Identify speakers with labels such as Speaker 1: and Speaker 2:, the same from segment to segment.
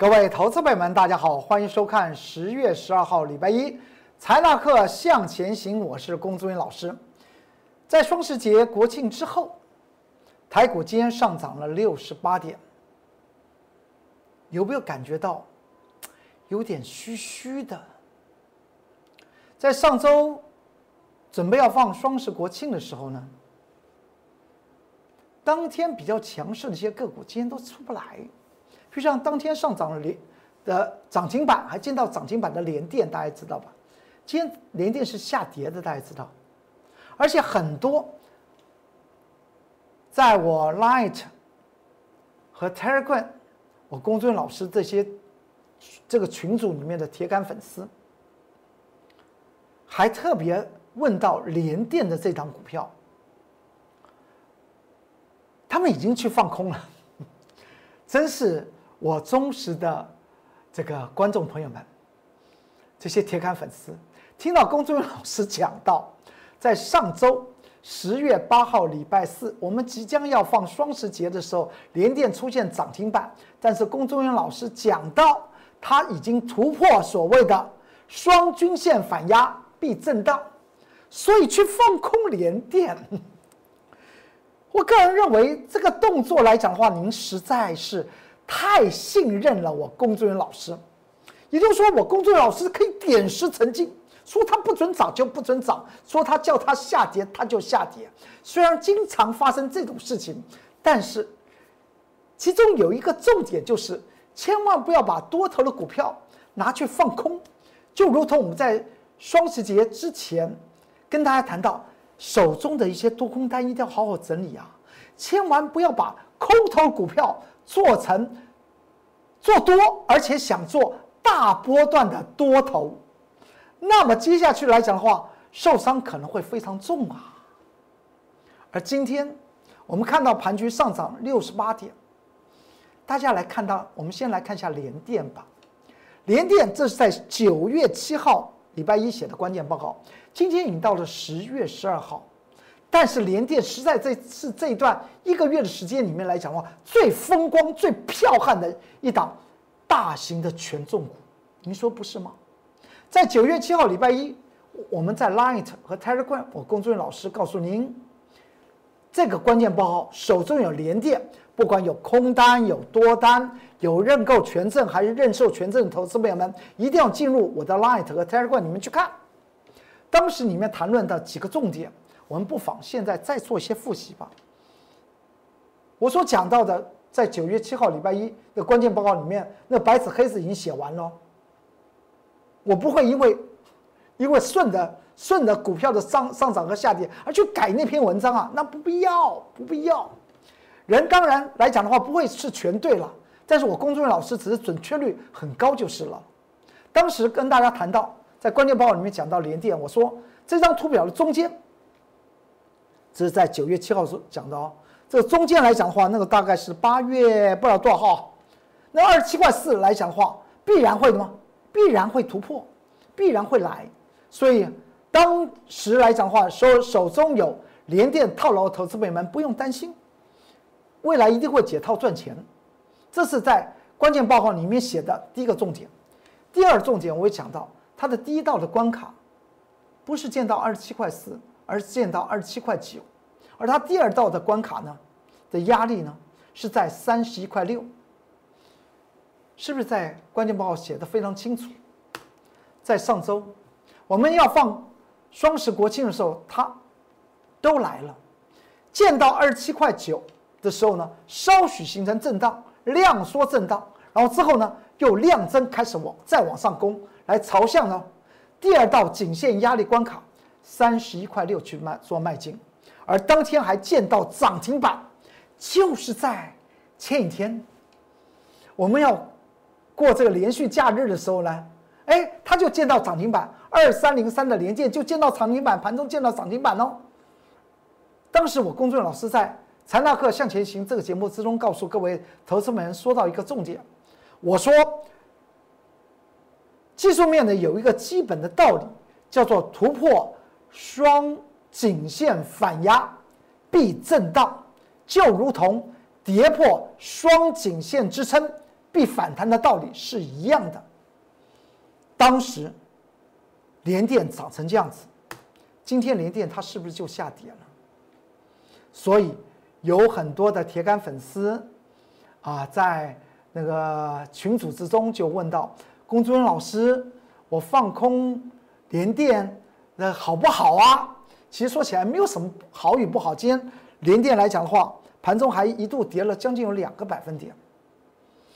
Speaker 1: 各位投资朋友们，大家好，欢迎收看十月十二号礼拜一财纳课向前行。我是龚宗云老师。在双十节国庆之后，台股今天上涨了六十八点，有没有感觉到有点虚虚的？在上周准备要放双十国庆的时候呢，当天比较强势的一些个股今天都出不来。就像当天上涨了连的涨停板，还见到涨停板的联电，大家知道吧？今天联电是下跌的，大家知道。而且很多在我 Light 和 Telegram 我公孙老师这些这个群组里面的铁杆粉丝，还特别问到联电的这张股票，他们已经去放空了，真是。我忠实的这个观众朋友们，这些铁杆粉丝，听到龚忠老师讲到，在上周十月八号礼拜四，我们即将要放双十节的时候，连电出现涨停板，但是龚忠元老师讲到，他已经突破所谓的双均线反压必震荡，所以去放空连电。我个人认为这个动作来讲的话，您实在是。太信任了我工作人老师，也就是说，我工作人老师可以点石成金，说他不准涨就不准涨，说他叫他下跌他就下跌。虽然经常发生这种事情，但是其中有一个重点就是，千万不要把多头的股票拿去放空。就如同我们在双十节之前跟大家谈到，手中的一些多空单一定要好好整理啊，千万不要把空头股票。做成做多，而且想做大波段的多头，那么接下去来讲的话，受伤可能会非常重啊。而今天我们看到盘局上涨六十八点，大家来看到，我们先来看一下联电吧。联电这是在九月七号礼拜一写的关键报告，今天已经到了十月十二号。但是联电实在这是这一段一个月的时间里面来讲的话，最风光、最彪悍的一档大型的权重股，您说不是吗？在九月七号礼拜一，我们在 Light 和 Telegram，我工作人员老师告诉您，这个关键报告手中有联电，不管有空单、有多单、有认购权证还是认售权证的投资朋友们，一定要进入我的 Light 和 Telegram 里面去看，当时里面谈论的几个重点。我们不妨现在再做一些复习吧。我所讲到的，在九月七号礼拜一的关键报告里面，那白纸黑字已经写完了。我不会因为因为顺着顺着股票的上上涨和下跌而去改那篇文章啊，那不必要，不必要。人当然来讲的话，不会是全对了，但是我公众老师只是准确率很高就是了。当时跟大家谈到，在关键报告里面讲到联电，我说这张图表的中间。这是在九月七号说讲的哦，这中间来讲的话，那个大概是八月不知道多少号，那二十七块四来讲的话，必然会的吗？必然会突破，必然会来。所以当时来讲的话，手手中有连电套牢的投资朋友们不用担心，未来一定会解套赚钱。这是在关键报告里面写的第一个重点。第二重点我也讲到，它的第一道的关卡不是见到二十七块四。而见到二十七块九，而它第二道的关卡呢的压力呢是在三十一块六，是不是在关键报告写的非常清楚？在上周我们要放双十国庆的时候，它都来了，见到二十七块九的时候呢，稍许形成震荡，量缩震荡，然后之后呢又量增开始往再往上攻，来朝向呢第二道颈线压力关卡。三十一块六去卖做卖进，而当天还见到涨停板，就是在前一天，我们要过这个连续假日的时候呢，哎，他就见到涨停板，二三零三的连接就见到涨停板，盘中见到涨停板哦。当时我公众老师在《财纳课向前行》这个节目之中告诉各位投资们说到一个重点，我说技术面呢有一个基本的道理，叫做突破。双颈线反压必震荡，就如同跌破双颈线支撑必反弹的道理是一样的。当时联电涨成这样子，今天联电它是不是就下跌了？所以有很多的铁杆粉丝啊，在那个群组之中就问到：龚尊老师，我放空联电那好不好啊？其实说起来没有什么好与不好。今天联电来讲的话，盘中还一度跌了将近有两个百分点。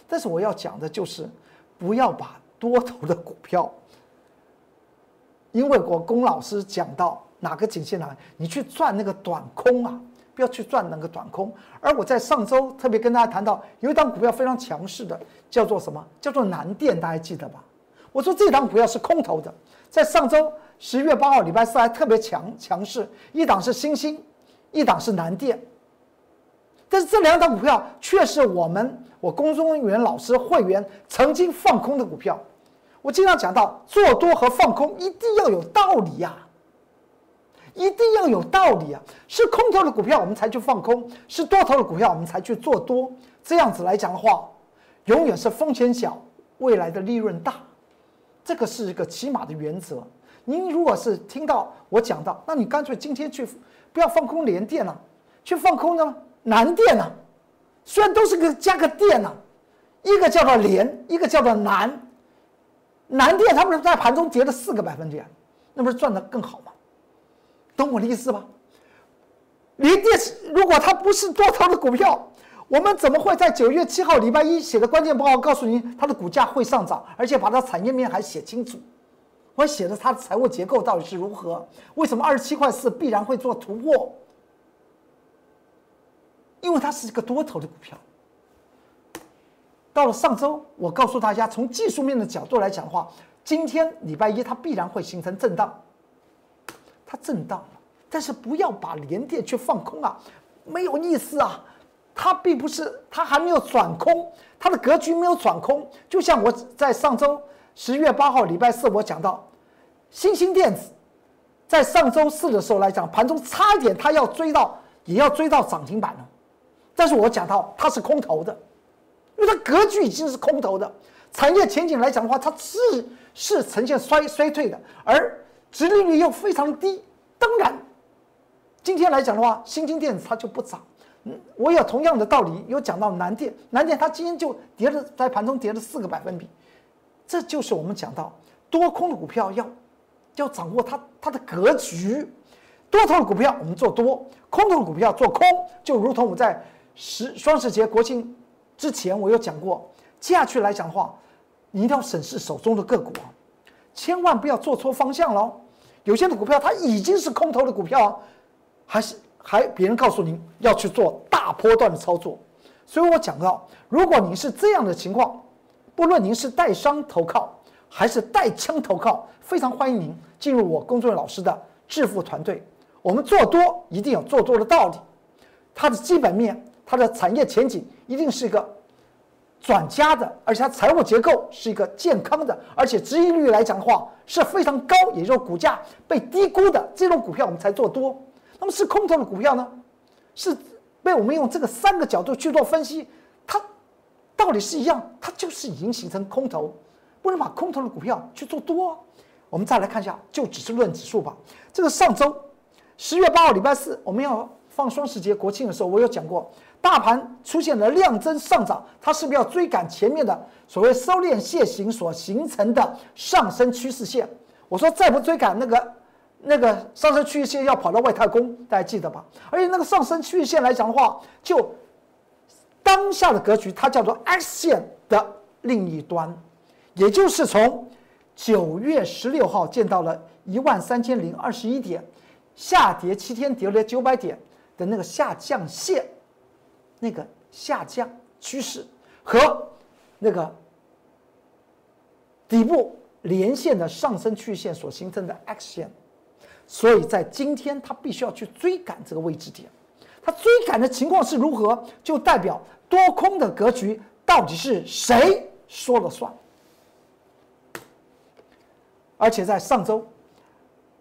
Speaker 1: 但是我要讲的就是，不要把多头的股票，因为我龚老师讲到哪个颈线哪，你去赚那个短空啊，不要去赚那个短空。而我在上周特别跟大家谈到，有一档股票非常强势的，叫做什么？叫做南电，大家记得吧？我说这档股票是空头的，在上周十一月八号礼拜四还特别强强势，一档是星星，一档是南电。但是这两档股票却是我们我公众人员老师会员曾经放空的股票。我经常讲到，做多和放空一定要有道理呀，一定要有道理啊！是空头的股票我们才去放空，是多头的股票我们才去做多。这样子来讲的话，永远是风险小，未来的利润大。这个是一个起码的原则。您如果是听到我讲到，那你干脆今天去不要放空联电了，去放空呢？南电呢？虽然都是个加个电呢，一个叫做联，一个叫做南。南电他们在盘中跌了四个百分点，那不是赚的更好吗？懂我的意思吧？联电如果它不是多头的股票，我们怎么会在九月七号礼拜一写的关键报告告诉您它的股价会上涨，而且把它产业面还写清楚？我写的它的财务结构到底是如何？为什么二十七块四必然会做突破？因为它是一个多头的股票，到了上周，我告诉大家，从技术面的角度来讲的话，今天礼拜一它必然会形成震荡，它震荡了，但是不要把连电去放空啊，没有意思啊，它并不是，它还没有转空，它的格局没有转空，就像我在上周十月八号礼拜四我讲到，新兴电子，在上周四的时候来讲，盘中差一点它要追到，也要追到涨停板了。但是我讲到它是空头的，因为它格局已经是空头的，产业前景来讲的话，它是是呈现衰衰退的，而殖利率又非常低。当然，今天来讲的话，新兴电子它就不涨。嗯，我有同样的道理，有讲到南电，南电它今天就跌了，在盘中跌了四个百分比。这就是我们讲到多空的股票要要掌握它它的格局，多头的股票我们做多，空头的股票做空，就如同我在。十双十节国庆之前，我有讲过，接下去来讲的话，你一定要审视手中的个股啊，千万不要做错方向喽。有些的股票它已经是空头的股票，还是还别人告诉您要去做大波段的操作，所以我讲到，如果您是这样的情况，不论您是带伤投靠还是带枪投靠，非常欢迎您进入我工作老师的致富团队。我们做多一定有做多的道理，它的基本面。它的产业前景一定是一个转佳的，而且它财务结构是一个健康的，而且收益率来讲的话是非常高，也就是股价被低估的这种股票我们才做多。那么是空头的股票呢？是被我们用这个三个角度去做分析，它道理是一样，它就是已经形成空头，不能把空头的股票去做多。我们再来看一下，就只是论指数吧。这个上周十月八号礼拜四，我们要放双十节国庆的时候，我有讲过。大盘出现了量增上涨，它是不是要追赶前面的所谓收敛楔形所形成的上升趋势线？我说再不追赶那个那个上升趋势线，要跑到外太空，大家记得吧？而且那个上升趋势线来讲的话，就当下的格局，它叫做 X 线的另一端，也就是从九月十六号见到了一万三千零二十一点，下跌七天跌了九百点的那个下降线。那个下降趋势和那个底部连线的上升曲线所形成的 X 线，所以在今天它必须要去追赶这个位置点，它追赶的情况是如何，就代表多空的格局到底是谁说了算。而且在上周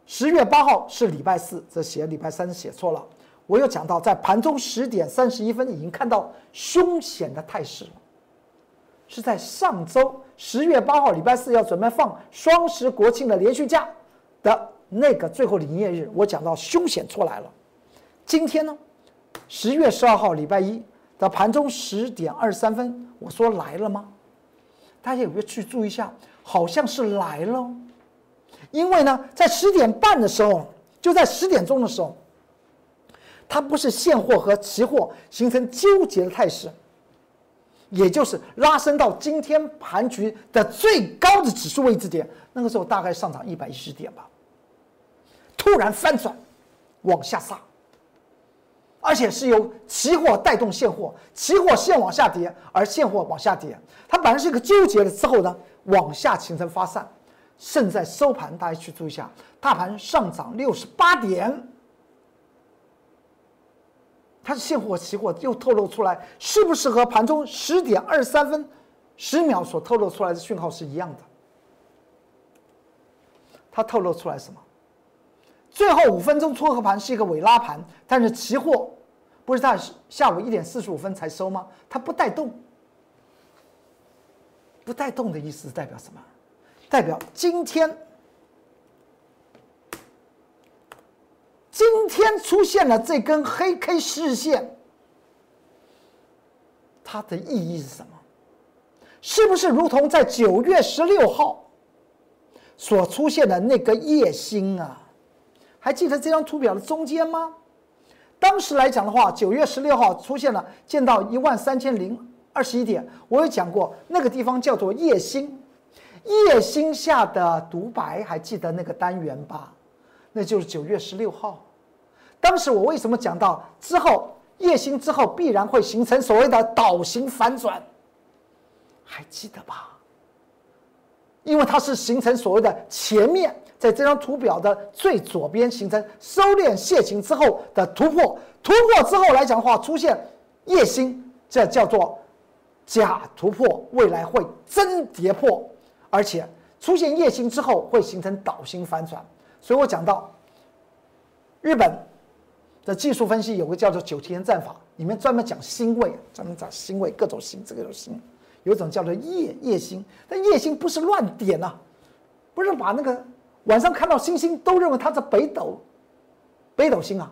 Speaker 1: 十月八号是礼拜四，这写礼拜三写错了。我有讲到，在盘中十点三十一分已经看到凶险的态势了。是在上周十月八号礼拜四要准备放双十国庆的连续假的那个最后的营业日，我讲到凶险出来了。今天呢，十月十二号礼拜一的盘中十点二十三分，我说来了吗？大家有没有去注意一下？好像是来了，因为呢，在十点半的时候，就在十点钟的时候，它不是现货和期货形成纠结的态势。也就是拉升到今天盘局的最高的指数位置点，那个时候大概上涨一百一十点吧，突然翻转，往下杀，而且是由期货带动现货，期货先往下跌，而现货往下跌，它本来是一个纠结了之后呢，往下形成发散，现在收盘大家去注意一下，大盘上涨六十八点。它是现货、期货又透露出来，是不是和盘中十点二十三分十秒所透露出来的讯号是一样的？它透露出来什么？最后五分钟撮合盘是一个尾拉盘，但是期货不是在下午一点四十五分才收吗？它不带动，不带动的意思代表什么？代表今天。今天出现了这根黑 K 十日线，它的意义是什么？是不是如同在九月十六号所出现的那个夜星啊？还记得这张图表的中间吗？当时来讲的话，九月十六号出现了见到一万三千零二十一点，我有讲过那个地方叫做夜星，夜星下的独白，还记得那个单元吧？那就是九月十六号，当时我为什么讲到之后夜星之后必然会形成所谓的倒型反转，还记得吧？因为它是形成所谓的前面在这张图表的最左边形成收敛楔形之后的突破，突破之后来讲的话出现夜星，这叫做假突破，未来会真跌破，而且出现夜星之后会形成倒星反转。所以我讲到，日本的技术分析有个叫做九天战法，里面专门讲星位，专门讲星位，各种星，这个种星，有种叫做夜夜星，但夜星不是乱点呐，不是把那个晚上看到星星都认为它是北斗，北斗星啊，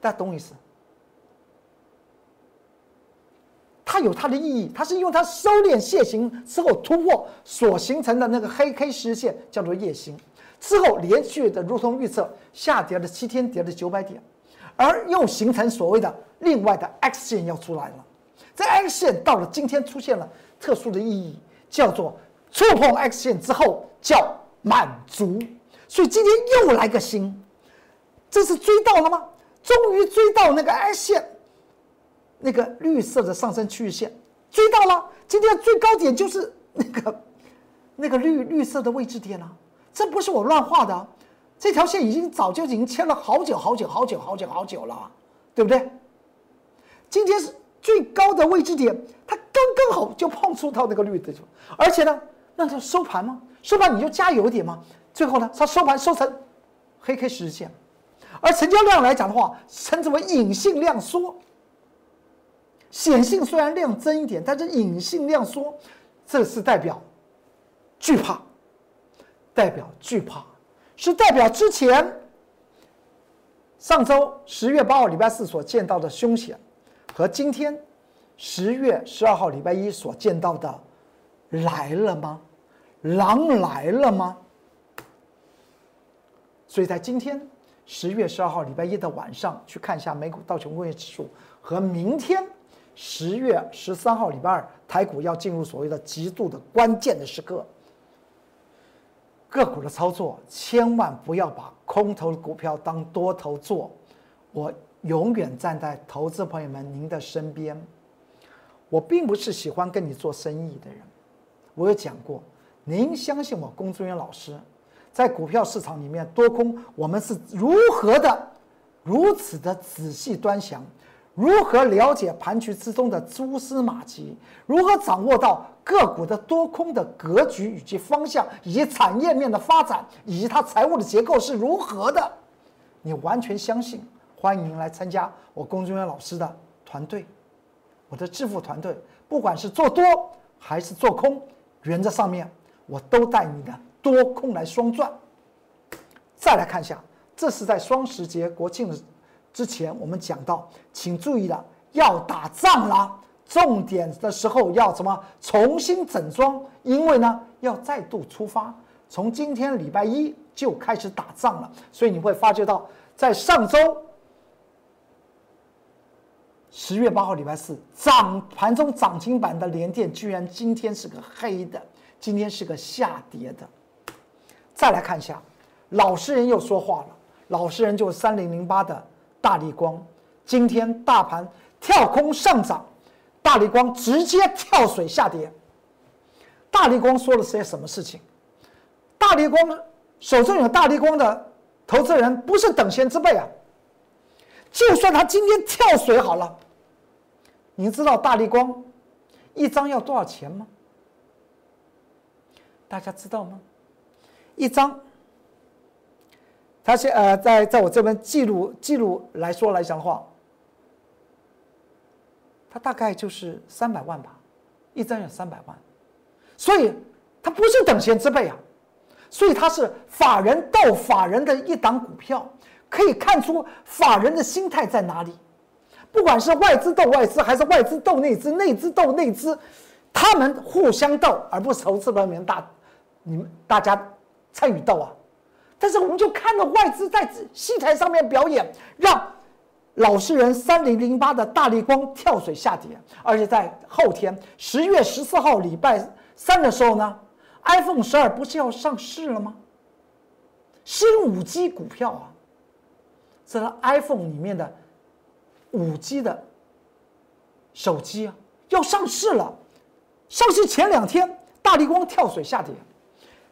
Speaker 1: 大家懂意思？它有它的意义，它是因为它收敛楔形之后突破所形成的那个黑 K 实线叫做夜星。之后连续的如同预测下跌了七天，跌了九百点，而又形成所谓的另外的 X 线要出来了。这 X 线到了今天出现了特殊的意义，叫做触碰 X 线之后叫满足。所以今天又来个新，这是追到了吗？终于追到那个 X 线，那个绿色的上升趋势线，追到了。今天最高点就是那个那个绿绿色的位置点了。这不是我乱画的，这条线已经早就已经牵了好久好久好久好久好久了，对不对？今天是最高的位置点，它刚刚好就碰触到那个绿的，而且呢，那就收盘吗？收盘你就加油点吗？最后呢，它收盘收成黑 K 十日线，而成交量来讲的话，称之为隐性量缩，显性虽然量增一点，但是隐性量缩，这是代表惧怕。代表惧怕，是代表之前上周十月八号礼拜四所见到的凶险，和今天十月十二号礼拜一所见到的来了吗？狼来了吗？所以在今天十月十二号礼拜一的晚上，去看一下美股道琼工业指数，和明天十月十三号礼拜二台股要进入所谓的极度的关键的时刻。个股的操作，千万不要把空头股票当多头做。我永远站在投资朋友们您的身边。我并不是喜欢跟你做生意的人。我有讲过，您相信我，龚志元老师，在股票市场里面多空，我们是如何的，如此的仔细端详。如何了解盘局之中的蛛丝马迹？如何掌握到个股的多空的格局以及方向，以及产业面的发展，以及它财务的结构是如何的？你完全相信？欢迎您来参加我龚俊元老师的团队，我的致富团队，不管是做多还是做空，原则上面我都带你的多空来双赚。再来看一下，这是在双十节国庆的之前，我们讲到，请注意了，要打仗了，重点的时候要什么？重新整装，因为呢要再度出发，从今天礼拜一就开始打仗了，所以你会发觉到，在上周。十月八号，礼拜四，涨盘中涨停板的联电，居然今天是个黑的，今天是个下跌的。再来看一下，老实人又说话了，老实人就是三零零八的大力光，今天大盘跳空上涨，大力光直接跳水下跌。大力光说了些什么事情？大力光手中有大力光的投资人不是等闲之辈啊，就算他今天跳水好了。您知道大力光一张要多少钱吗？大家知道吗？一张，他现呃在在我这边记录记录来说来讲的话，他大概就是三百万吧，一张有三百万，所以他不是等闲之辈啊，所以他是法人到法人的一档股票，可以看出法人的心态在哪里。不管是外资斗外资，还是外资斗内资，内资斗内资，他们互相斗，而不是投资人民大，你们大家参与斗啊。但是我们就看到外资在戏台上面表演，让老实人三零零八的大力光跳水下跌，而且在后天十月十四号礼拜三的时候呢，iPhone 十二不是要上市了吗？新五 G 股票啊，是 iPhone 里面的。五 G 的手机啊，要上市了。上市前两天，大力光跳水下跌，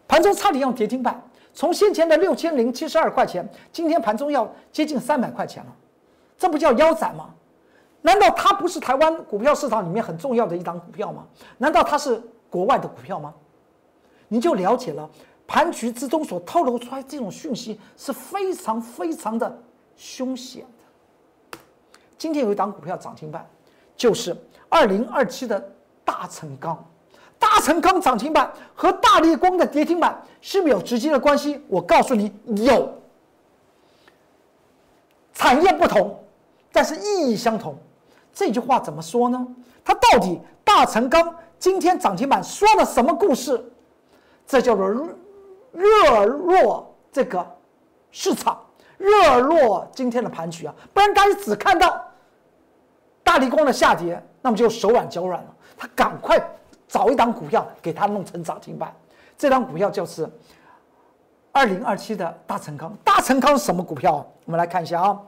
Speaker 1: 盘中差点要跌停板。从先前的六千零七十二块钱，今天盘中要接近三百块钱了，这不叫腰斩吗？难道它不是台湾股票市场里面很重要的一档股票吗？难道它是国外的股票吗？你就了解了盘局之中所透露出来这种讯息是非常非常的凶险。今天有一档股票涨停板，就是二零二七的大成钢。大成钢涨停板和大力光的跌停板是不是有直接的关系？我告诉你，有。产业不同，但是意义相同。这句话怎么说呢？它到底大成钢今天涨停板说了什么故事？这叫做热络这个市场，热络今天的盘局啊！不然大家只看到。大力光的下跌，那么就手软脚软了。他赶快找一档股票给他弄成涨停板。这档股票就是二零二七的大成钢。大成钢是什么股票？我们来看一下啊。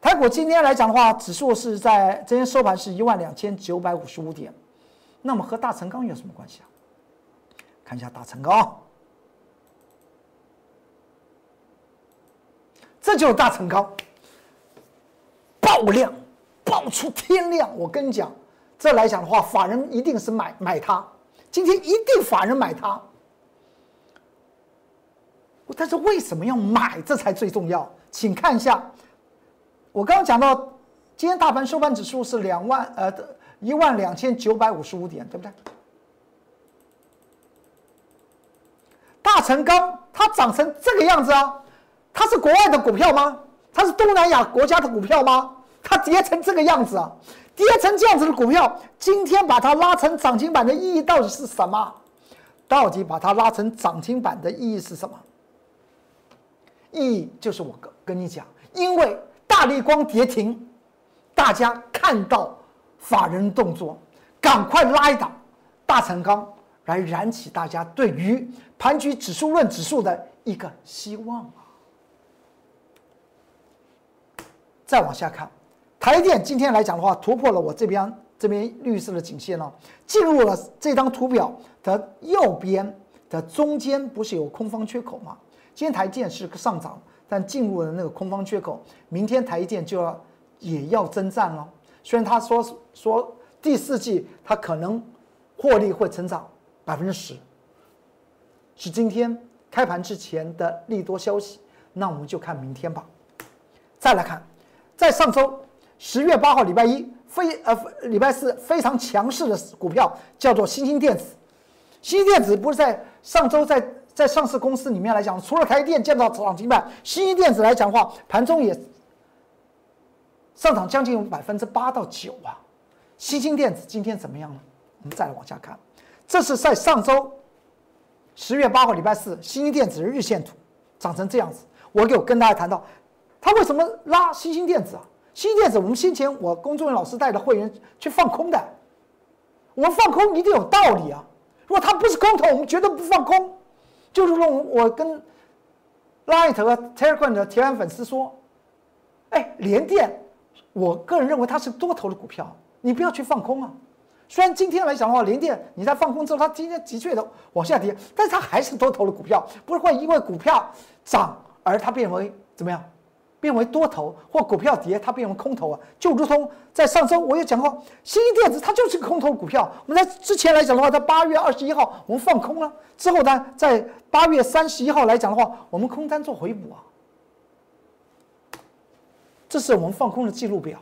Speaker 1: 台股今天来讲的话，指数是在今天收盘是一万两千九百五十五点。那么和大成钢有什么关系啊？看一下大成钢，这就是大成钢爆量。爆出天亮！我跟你讲，这来讲的话，法人一定是买买它。今天一定法人买它。但是为什么要买？这才最重要。请看一下，我刚刚讲到，今天大盘收盘指数是两万呃一万两千九百五十五点，对不对？大成钢它长成这个样子啊，它是国外的股票吗？它是东南亚国家的股票吗？它跌成这个样子啊，跌成这样子的股票，今天把它拉成涨停板的意义到底是什么？到底把它拉成涨停板的意义是什么？意义就是我跟跟你讲，因为大力光跌停，大家看到法人动作，赶快拉一档大成钢来燃起大家对于盘局指数论指数的一个希望啊！再往下看。台电今天来讲的话，突破了我这边这边绿色的颈线了，进入了这张图表的右边的中间，不是有空方缺口吗？今天台电是个上涨，但进入了那个空方缺口，明天台电就要也要征战了。虽然他说说第四季它可能获利会成长百分之十，是今天开盘之前的利多消息，那我们就看明天吧。再来看，在上周。十月八号礼拜一非呃礼拜四非常强势的股票叫做新兴电子。新兴电子不是在上周在在上市公司里面来讲，除了台电见到涨停板，新兴电子来讲的话，盘中也上涨将近百分之八到九啊。新兴电子今天怎么样呢？我们再来往下看，这是在上周十月八号礼拜四，新兴电子的日线图长成这样子。我有跟大家谈到，它为什么拉新兴电子啊？新电子我们先前我工作人员老师带着会员去放空的，我们放空一定有道理啊。如果它不是空头，我们绝对不放空。就是说我跟 Light 和 Telegram 的铁杆粉丝说：“哎，联电，我个人认为它是多头的股票，你不要去放空啊。虽然今天来讲的话，联电你在放空之后，它今天的确的往下跌，但是它还是多头的股票，不会因为股票涨而它变为怎么样？”变为多头或股票跌，它变为空头啊，就如同在上周我也讲过，新兴电子它就是个空头股票。我们在之前来讲的话，在八月二十一号我们放空了，之后呢，在八月三十一号来讲的话，我们空单做回补啊。这是我们放空的记录表。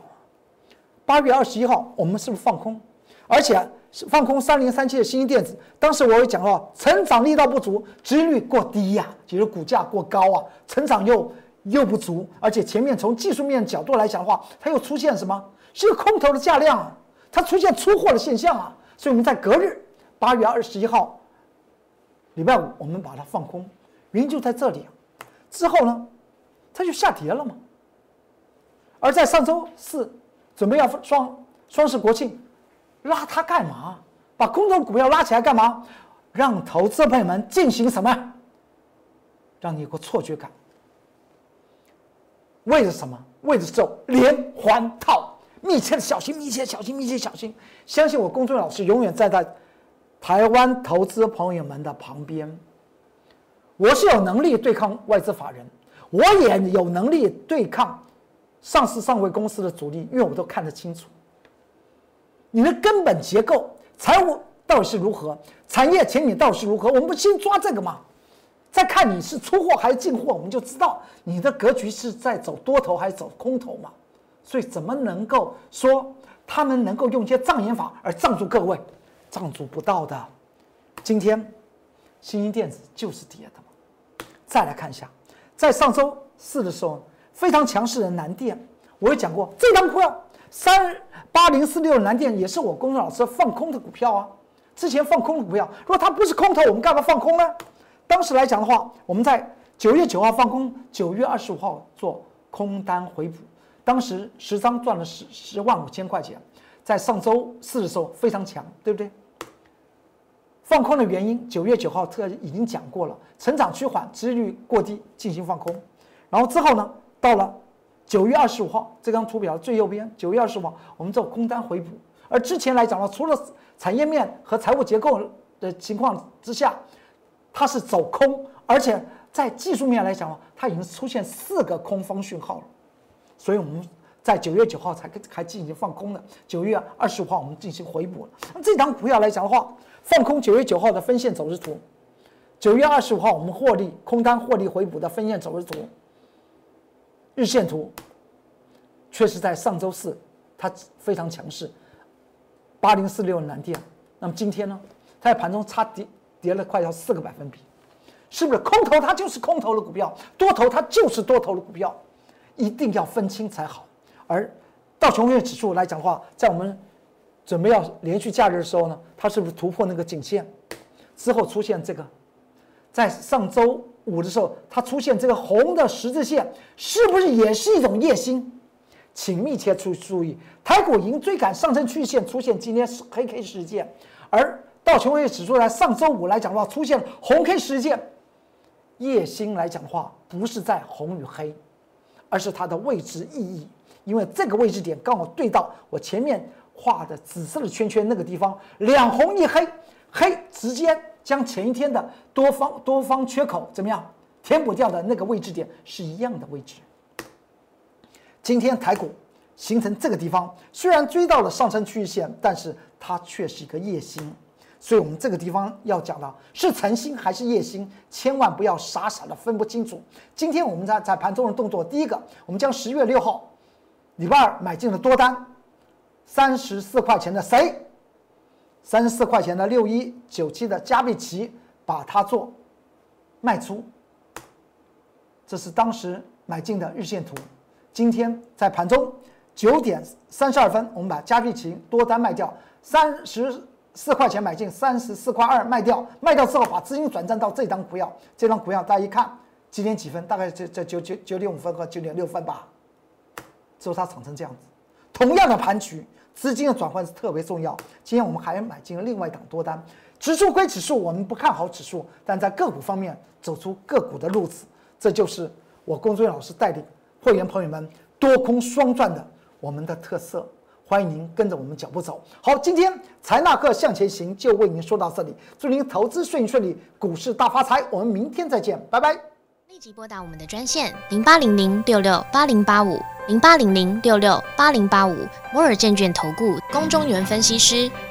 Speaker 1: 八月二十一号我们是不是放空？而且放空三零三七的新兴电子，当时我也讲了，成长力道不足，值率过低呀，就是股价过高啊，成长又。又不足，而且前面从技术面角度来讲的话，它又出现什么？是个空头的价量啊，它出现出货的现象啊，所以我们在隔日八月二十一号，礼拜五我们把它放空，原因就在这里。之后呢，它就下跌了嘛。而在上周四准备要双双十国庆，拉它干嘛？把空头股票拉起来干嘛？让投资朋友们进行什么？让你有个错觉感。为了什么？为了做连环套，密切的小心，密切小心，密切小心。相信我，公众老师永远站在台湾投资朋友们的旁边。我是有能力对抗外资法人，我也有能力对抗上市上位公司的主力，因为我都看得清楚。你的根本结构、财务到底是如何，产业前景到底是如何，我们不先抓这个吗？再看你是出货还是进货，我们就知道你的格局是在走多头还是走空头嘛。所以怎么能够说他们能够用一些障眼法而障住各位？障住不到的。今天新兴电子就是跌的嘛。再来看一下，在上周四的时候非常强势的南电，我也讲过，这张股票三八零四六南电也是我公众老师放空的股票啊。之前放空的股票，如果它不是空头，我们干嘛放空呢？当时来讲的话，我们在九月九号放空，九月二十五号做空单回补，当时十张赚了十十万五千块钱，在上周四的时候非常强，对不对？放空的原因，九月九号特已经讲过了，成长趋缓，值率过低进行放空，然后之后呢，到了九月二十五号这张图表最右边，九月二十五号我们做空单回补，而之前来讲呢，除了产业面和财务结构的情况之下。它是走空，而且在技术面来讲的话，它已经出现四个空方讯号了，所以我们在九月九号才开进行放空的，九月二十五号我们进行回补了。那这张股票来讲的话，放空九月九号的分线走势图，九月二十五号我们获利空单获利回补的分线走势图，日线图，确实在上周四它非常强势，八零四六蓝电，那么今天呢，它在盘中差跌。跌了快要四个百分比，是不是空头它就是空头的股票，多头它就是多头的股票，一定要分清才好。而道琼斯指数来讲的话，在我们准备要连续假日的时候呢，它是不是突破那个颈线之后出现这个？在上周五的时候，它出现这个红的十字线，是不是也是一种夜星？请密切注注意，台股已经追赶上升趋势线，出现今天黑 K 事件，而。道琼斯指数在上周五来讲的话，出现红 K 事件，夜星来讲的话，不是在红与黑，而是它的位置意义，因为这个位置点刚好对到我前面画的紫色的圈圈那个地方，两红一黑，黑直接将前一天的多方多方缺口怎么样填补掉的那个位置点是一样的位置。今天台股形成这个地方，虽然追到了上升趋势线，但是它却是一个夜星。所以，我们这个地方要讲的是晨星还是夜星，千万不要傻傻的分不清楚。今天我们在在盘中的动作，第一个，我们将十月六号礼拜二买进了多单，三十四块钱的谁？三十四块钱的六一九七的加倍奇，把它做卖出。这是当时买进的日线图。今天在盘中九点三十二分，我们把加倍奇多单卖掉，三十四块钱买进，三十四块二卖掉。卖掉之后，把资金转战到这张股票。这张股票大家一看，几点几分？大概这这九九九点五分和九点六分吧。之后它涨成这样子。同样的盘局。资金的转换是特别重要。今天我们还买进了另外一档多单。指数归指数，我们不看好指数，但在个股方面走出个股的路子，这就是我龚俊老师带领会员朋友们多空双赚的我们的特色。欢迎您跟着我们脚步走。好，今天财纳克向前行就为您说到这里，祝您投资顺顺利，股市大发财。我们明天再见，拜拜。立即拨打我们的专线零八零零六六八零八五。零八零零六六八零八五摩尔证券投顾龚中原分析师，